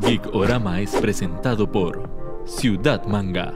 Geek Orama es presentado por Ciudad Manga.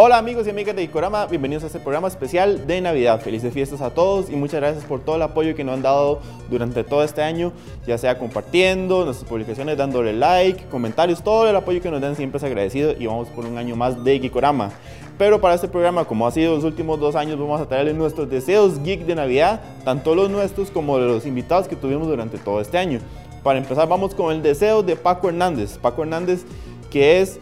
Hola amigos y amigas de Icorama, bienvenidos a este programa especial de Navidad. Felices fiestas a todos y muchas gracias por todo el apoyo que nos han dado durante todo este año, ya sea compartiendo nuestras publicaciones, dándole like, comentarios, todo el apoyo que nos dan siempre es agradecido y vamos por un año más de Geekorama. Pero para este programa, como ha sido los últimos dos años, vamos a traerles nuestros deseos geek de Navidad, tanto los nuestros como los invitados que tuvimos durante todo este año. Para empezar, vamos con el deseo de Paco Hernández. Paco Hernández, que es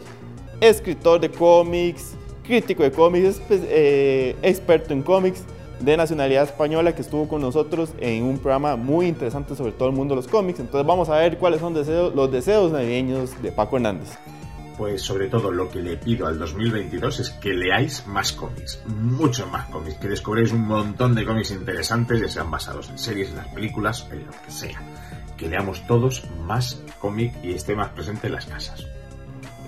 escritor de cómics, crítico de cómics, eh, experto en cómics de nacionalidad española que estuvo con nosotros en un programa muy interesante sobre todo el mundo de los cómics. Entonces vamos a ver cuáles son los deseos navideños de Paco Hernández. Pues sobre todo lo que le pido al 2022 es que leáis más cómics, muchos más cómics, que descubréis un montón de cómics interesantes, ya sean basados en series, en las películas, en lo que sea. Que leamos todos más cómic y esté más presente en las casas.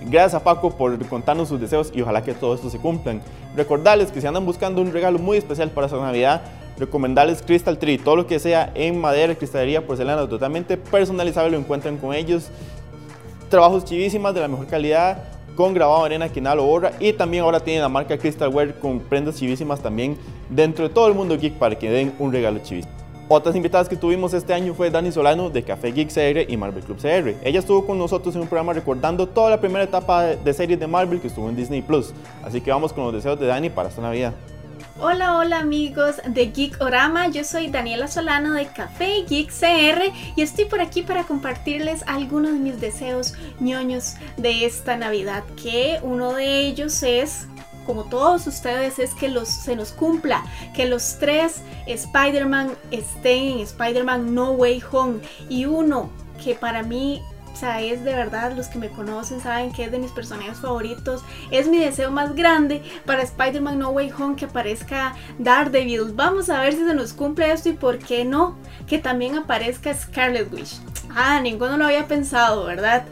Gracias a Paco por contarnos sus deseos y ojalá que todo esto se cumplan. Recordarles que si andan buscando un regalo muy especial para esta Navidad, recomendarles Crystal Tree. Todo lo que sea en madera, cristalería, porcelana, totalmente personalizable lo encuentran con ellos. Trabajos chivísimas de la mejor calidad, con grabado arena que nada lo borra. Y también ahora tienen la marca Crystalware con prendas chivísimas también dentro de todo el mundo geek para que den un regalo chivísimo. Otras invitadas que tuvimos este año fue Dani Solano de Café Geek CR y Marvel Club CR. Ella estuvo con nosotros en un programa recordando toda la primera etapa de series de Marvel que estuvo en Disney Plus. Así que vamos con los deseos de Dani para esta Navidad. Hola, hola amigos de Geek Orama, yo soy Daniela Solano de Café Geek CR y estoy por aquí para compartirles algunos de mis deseos ñoños de esta Navidad, que uno de ellos es como todos ustedes, es que los, se nos cumpla, que los tres Spider-Man estén en Spider-Man No Way Home. Y uno que para mí o sea, es de verdad, los que me conocen saben que es de mis personajes favoritos. Es mi deseo más grande para Spider-Man No Way Home que aparezca Daredevil. Vamos a ver si se nos cumple esto y por qué no, que también aparezca Scarlet Witch. Ah, ninguno lo había pensado, ¿verdad?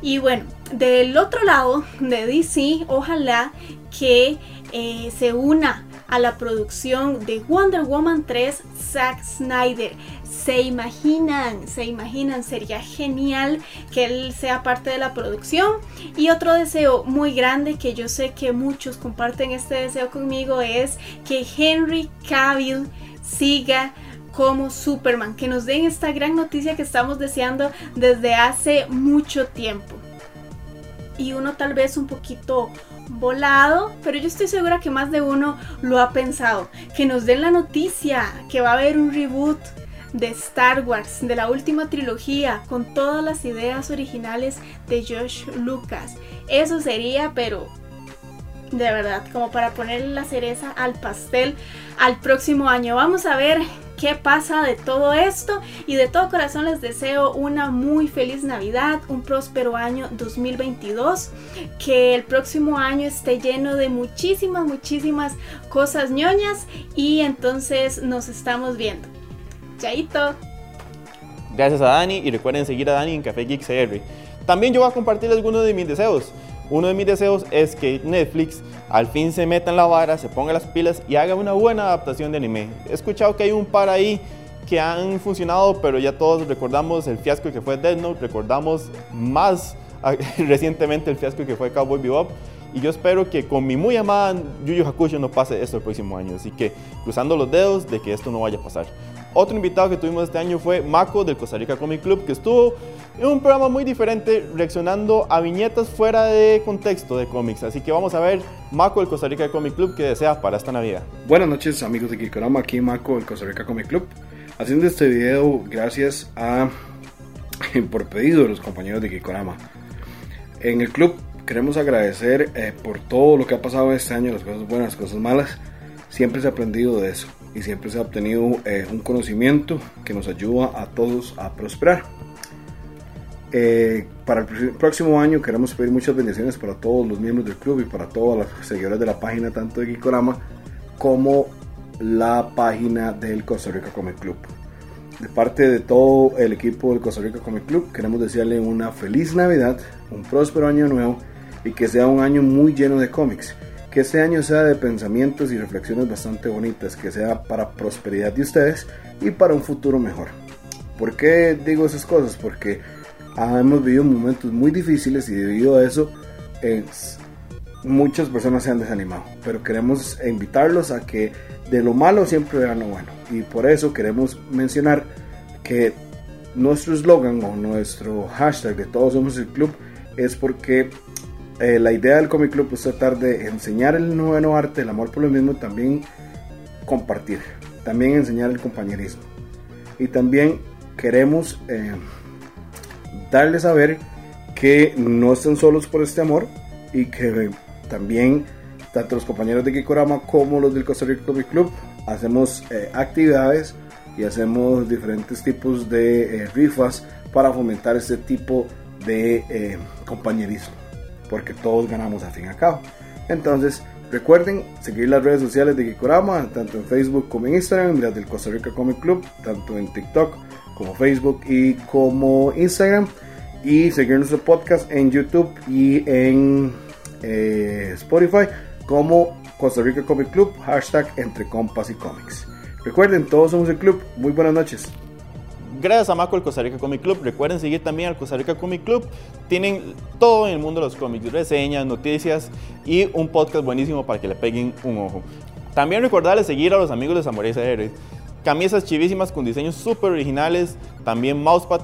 Y bueno, del otro lado de DC, ojalá que eh, se una a la producción de Wonder Woman 3 Zack Snyder. Se imaginan, se imaginan, sería genial que él sea parte de la producción. Y otro deseo muy grande que yo sé que muchos comparten este deseo conmigo es que Henry Cavill siga como Superman, que nos den esta gran noticia que estamos deseando desde hace mucho tiempo. Y uno tal vez un poquito volado, pero yo estoy segura que más de uno lo ha pensado. Que nos den la noticia que va a haber un reboot de Star Wars, de la última trilogía, con todas las ideas originales de Josh Lucas. Eso sería, pero de verdad, como para poner la cereza al pastel al próximo año. Vamos a ver qué pasa de todo esto y de todo corazón les deseo una muy feliz Navidad, un próspero año 2022, que el próximo año esté lleno de muchísimas, muchísimas cosas ñoñas y entonces nos estamos viendo. Chaito. Gracias a Dani y recuerden seguir a Dani en Café Geek CR. También yo voy a compartir algunos de mis deseos. Uno de mis deseos es que Netflix al fin se meta en la vara, se ponga las pilas y haga una buena adaptación de anime. He escuchado que hay un par ahí que han funcionado, pero ya todos recordamos el fiasco que fue Death Note, recordamos más recientemente el fiasco que fue Cowboy Bebop. Y yo espero que con mi muy amada Yu Yu Hakusho no pase esto el próximo año. Así que cruzando los dedos de que esto no vaya a pasar. Otro invitado que tuvimos este año fue Mako del Costa Rica Comic Club, que estuvo en un programa muy diferente reaccionando a viñetas fuera de contexto de cómics. Así que vamos a ver Mako del Costa Rica Comic Club que desea para esta Navidad. Buenas noches amigos de Kikorama, aquí Mako del Costa Rica Comic Club. Haciendo este video gracias a por pedido de los compañeros de Kikorama. En el club queremos agradecer eh, por todo lo que ha pasado este año, las cosas buenas, las cosas malas. Siempre se ha aprendido de eso y siempre se ha obtenido eh, un conocimiento que nos ayuda a todos a prosperar. Eh, para el próximo año queremos pedir muchas bendiciones para todos los miembros del club y para todos los seguidores de la página, tanto de Gikorama como la página del Costa Rica Comic Club. de parte de todo el equipo del Costa Rica Comic Club, queremos desearle una feliz Navidad, un próspero año nuevo y que sea un año muy lleno de cómics. Que este año sea de pensamientos y reflexiones bastante bonitas, que sea para prosperidad de ustedes y para un futuro mejor. ¿Por qué digo esas cosas? Porque ah, hemos vivido momentos muy difíciles y debido a eso muchas personas se han desanimado. Pero queremos invitarlos a que de lo malo siempre vean lo bueno. Y por eso queremos mencionar que nuestro eslogan o nuestro hashtag de todos somos el club es porque eh, la idea del Comic Club es tratar de enseñar el nuevo arte, el amor por lo mismo, también compartir, también enseñar el compañerismo. Y también queremos eh, darles a ver que no están solos por este amor y que también tanto los compañeros de Kikorama como los del Costa Rica Comic Club hacemos eh, actividades y hacemos diferentes tipos de rifas para fomentar este tipo de compañerismo, porque todos ganamos al fin y al cabo. Entonces, recuerden seguir las redes sociales de Kikorama, tanto en Facebook como en Instagram, las del Costa Rica Comic Club, tanto en TikTok como Facebook y como Instagram, y seguir nuestro podcast en YouTube y en Spotify como Costa Rica Comic Club, hashtag entre compas y cómics. Recuerden, todos somos el club. Muy buenas noches. Gracias a Maco el Costa Rica Comic Club. Recuerden seguir también al Costa Rica Comic Club. Tienen todo en el mundo de los cómics, reseñas, noticias y un podcast buenísimo para que le peguen un ojo. También recordarles seguir a los amigos de Samurai CR. Camisas chivísimas con diseños súper originales, también mousepad,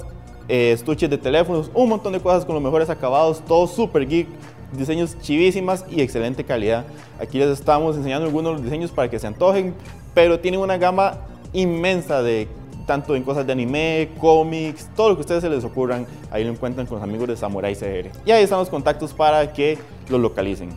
eh, estuches de teléfonos, un montón de cosas con los mejores acabados, todo súper geek, diseños chivísimas y excelente calidad. Aquí les estamos enseñando algunos de los diseños para que se antojen, pero tienen una gama inmensa de tanto en cosas de anime, cómics, todo lo que a ustedes se les ocurran, ahí lo encuentran con los amigos de Samurai CR. Y ahí están los contactos para que los localicen.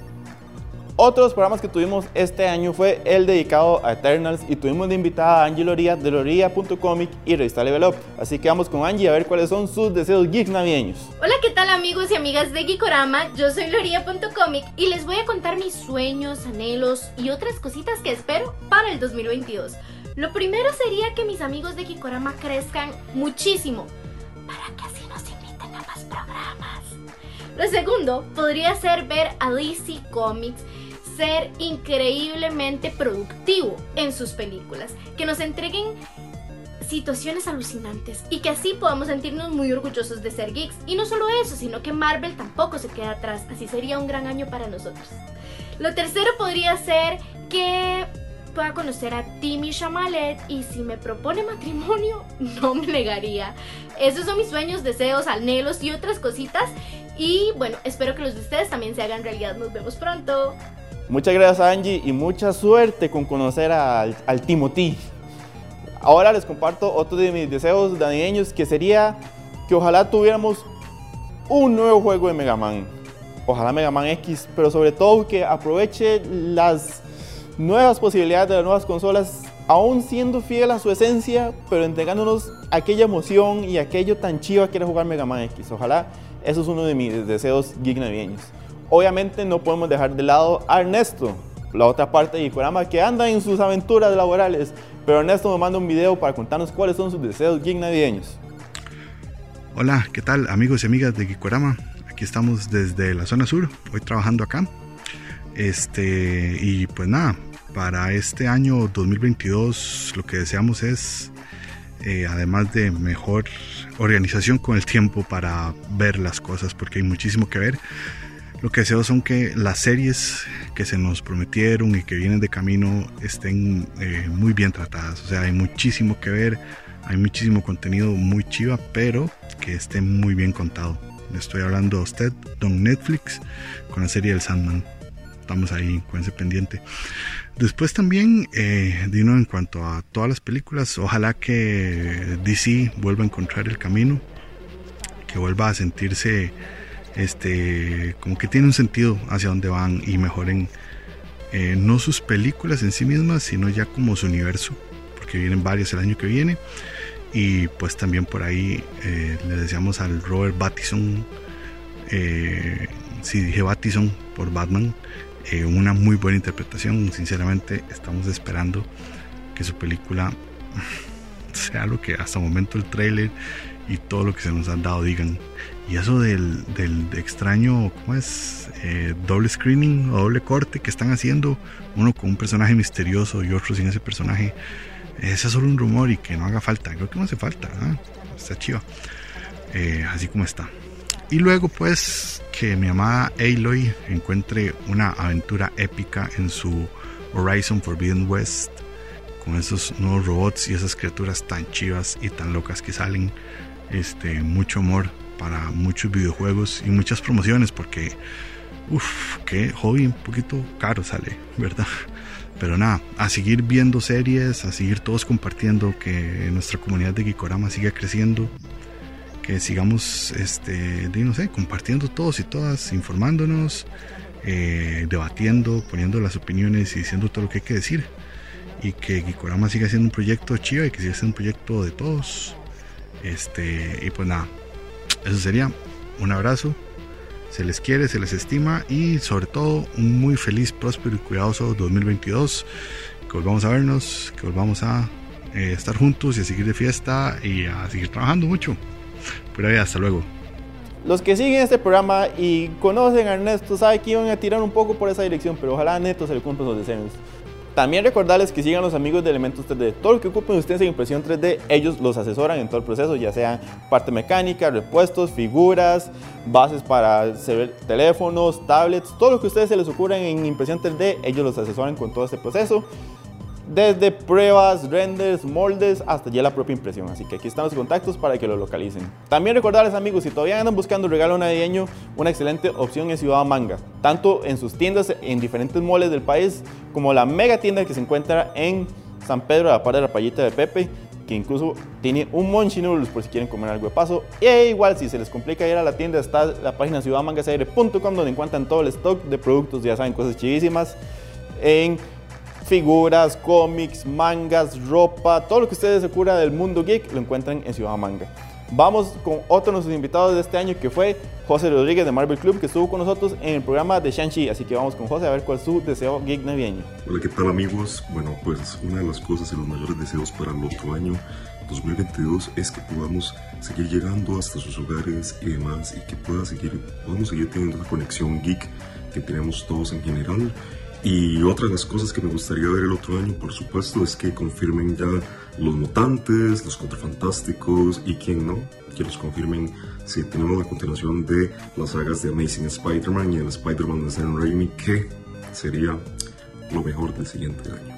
Otros programas que tuvimos este año fue el dedicado a Eternals y tuvimos de invitada a Angie Loría de Loría.comic y Revista Level Up. Así que vamos con Angie a ver cuáles son sus deseos geeks navideños. Hola, ¿qué tal amigos y amigas de Geekorama? Yo soy Loría.comic y les voy a contar mis sueños, anhelos y otras cositas que espero para el 2022. Lo primero sería que mis amigos de Geekorama crezcan muchísimo para que así nos inviten a más programas. Lo segundo podría ser ver a DC Comics ser increíblemente productivo en sus películas, que nos entreguen situaciones alucinantes y que así podamos sentirnos muy orgullosos de ser geeks. Y no solo eso, sino que Marvel tampoco se queda atrás, así sería un gran año para nosotros. Lo tercero podría ser que pueda conocer a Timmy Chamalet y si me propone matrimonio, no me negaría. Esos son mis sueños, deseos, anhelos y otras cositas. Y bueno, espero que los de ustedes también se hagan realidad. Nos vemos pronto. Muchas gracias Angie y mucha suerte con conocer al, al Timothy. Ahora les comparto otro de mis deseos navideños que sería que ojalá tuviéramos un nuevo juego de Mega Man. Ojalá Mega Man X, pero sobre todo que aproveche las nuevas posibilidades de las nuevas consolas, aún siendo fiel a su esencia, pero entregándonos aquella emoción y aquello tan chido que era jugar Mega Man X. Ojalá eso es uno de mis deseos geek navideños. Obviamente no podemos dejar de lado a Ernesto, la otra parte de Gikorama que anda en sus aventuras laborales. Pero Ernesto nos manda un video para contarnos cuáles son sus deseos geek navideños. Hola, ¿qué tal amigos y amigas de Gikorama? Aquí estamos desde la zona sur, hoy trabajando acá. Este, y pues nada, para este año 2022 lo que deseamos es, eh, además de mejor organización con el tiempo para ver las cosas, porque hay muchísimo que ver lo que deseo son que las series que se nos prometieron y que vienen de camino estén eh, muy bien tratadas. O sea, hay muchísimo que ver, hay muchísimo contenido muy chiva, pero que esté muy bien contado. Le estoy hablando a usted, don Netflix, con la serie del Sandman. Estamos ahí con ese pendiente. Después también, eh, Dino, en cuanto a todas las películas, ojalá que DC vuelva a encontrar el camino, que vuelva a sentirse este, como que tiene un sentido hacia dónde van y mejoren eh, no sus películas en sí mismas, sino ya como su universo, porque vienen varias el año que viene. Y pues también por ahí eh, le deseamos al Robert Battison eh, si dije Battison por Batman, una muy buena interpretación. Sinceramente, estamos esperando que su película sea lo que hasta el momento el trailer y todo lo que se nos han dado digan. Y eso del, del extraño, ¿cómo es? Eh, doble screening o doble corte que están haciendo, uno con un personaje misterioso y otro sin ese personaje. Ese es solo un rumor y que no haga falta. Creo que no hace falta. Está chiva. Eh, así como está. Y luego pues que mi amada Aloy encuentre una aventura épica en su Horizon Forbidden West con esos nuevos robots y esas criaturas tan chivas y tan locas que salen. Este, mucho amor para muchos videojuegos y muchas promociones porque, uff, qué hobby un poquito caro sale, ¿verdad? Pero nada, a seguir viendo series, a seguir todos compartiendo, que nuestra comunidad de Gikorama siga creciendo, sigamos, este, no sé, compartiendo todos y todas, informándonos, eh, debatiendo, poniendo las opiniones y diciendo todo lo que hay que decir. Y que Gikorama siga siendo un proyecto chido y que siga siendo un proyecto de todos. Este, y pues nada, eso sería. Un abrazo. Se les quiere, se les estima y sobre todo un muy feliz, próspero y cuidadoso 2022. Que volvamos a vernos, que volvamos a eh, estar juntos y a seguir de fiesta y a seguir trabajando mucho. Por ahí, hasta luego. Los que siguen este programa y conocen a Ernesto saben que iban a tirar un poco por esa dirección, pero ojalá a Neto se le cumplan los deseos. También recordarles que sigan los amigos de Elementos 3D. Todo lo que ocupen ustedes en impresión 3D, ellos los asesoran en todo el proceso, ya sea parte mecánica, repuestos, figuras, bases para teléfonos, tablets, todo lo que ustedes se les ocurra en impresión 3D, ellos los asesoran con todo este proceso desde pruebas, renders, moldes, hasta ya la propia impresión. Así que aquí están los contactos para que lo localicen. También recordarles amigos, si todavía andan buscando un regalo navideño, una excelente opción es Ciudad Manga. Tanto en sus tiendas en diferentes moles del país, como la mega tienda que se encuentra en San Pedro, a la par de la payita de Pepe, que incluso tiene un Monchi por si quieren comer algo de paso. Y igual, si se les complica ir a la tienda, está la página ciudadmangasaire.com donde encuentran todo el stock de productos, ya saben, cosas chivísimas. En figuras, cómics, mangas, ropa, todo lo que ustedes se cura del mundo geek lo encuentran en Ciudad Manga. Vamos con otro de nuestros invitados de este año que fue José Rodríguez de Marvel Club que estuvo con nosotros en el programa de Shang-Chi. Así que vamos con José a ver cuál es su deseo geek navideño. Hola, ¿qué tal amigos? Bueno, pues una de las cosas y los mayores deseos para el otro año 2022 es que podamos seguir llegando hasta sus hogares y demás y que pueda seguir, podamos seguir teniendo la conexión geek que tenemos todos en general y otra de las cosas que me gustaría ver el otro año, por supuesto, es que confirmen ya los mutantes, los contrafantásticos y quién no, que los confirmen si tenemos la continuación de las sagas de Amazing Spider-Man y el Spider-Man de Sam Raimi, que sería lo mejor del siguiente año.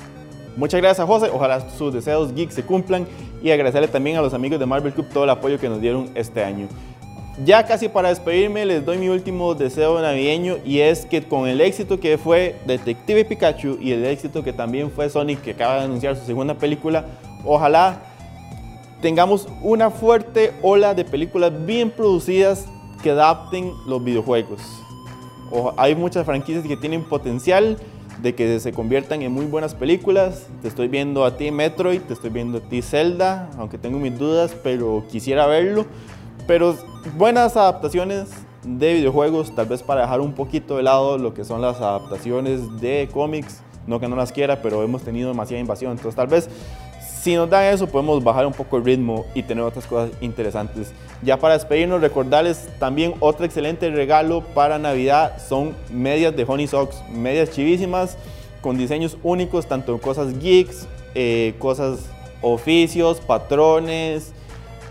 Muchas gracias José, ojalá sus deseos geeks se cumplan y agradecerle también a los amigos de Marvel Club todo el apoyo que nos dieron este año. Ya casi para despedirme les doy mi último deseo navideño y es que con el éxito que fue Detective Pikachu y el éxito que también fue Sonic que acaba de anunciar su segunda película, ojalá tengamos una fuerte ola de películas bien producidas que adapten los videojuegos. hay muchas franquicias que tienen potencial de que se conviertan en muy buenas películas. Te estoy viendo a ti Metroid, te estoy viendo a ti Zelda, aunque tengo mis dudas, pero quisiera verlo. Pero buenas adaptaciones de videojuegos, tal vez para dejar un poquito de lado lo que son las adaptaciones de cómics. No que no las quiera, pero hemos tenido demasiada invasión. Entonces tal vez si nos dan eso podemos bajar un poco el ritmo y tener otras cosas interesantes. Ya para despedirnos, recordarles también otro excelente regalo para Navidad son medias de Honey Socks, medias chivísimas con diseños únicos, tanto cosas geeks, eh, cosas oficios, patrones,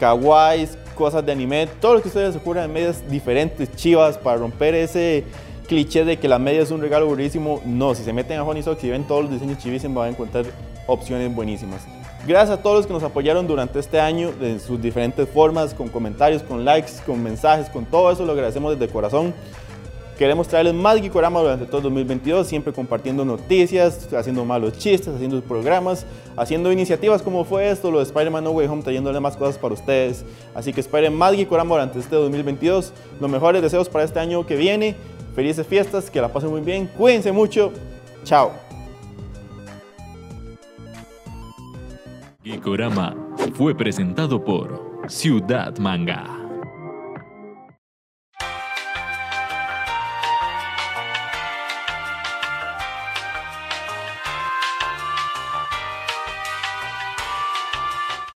kawaiis, cosas de anime, todo lo que ustedes ocurran en medias diferentes, chivas, para romper ese cliché de que la media es un regalo buenísimo. No, si se meten a Honey Socks y ven todos los diseños chivísimos, van a encontrar opciones buenísimas. Gracias a todos los que nos apoyaron durante este año de sus diferentes formas, con comentarios, con likes, con mensajes, con todo eso lo agradecemos desde corazón. Queremos traerles más Geekorama durante todo 2022, siempre compartiendo noticias, haciendo malos chistes, haciendo programas, haciendo iniciativas como fue esto, lo de Spider-Man No Way Home, trayéndole más cosas para ustedes. Así que esperen más Geekorama durante este 2022. Los mejores deseos para este año que viene. Felices fiestas, que la pasen muy bien. Cuídense mucho. Chao. Geekorama fue presentado por Ciudad Manga.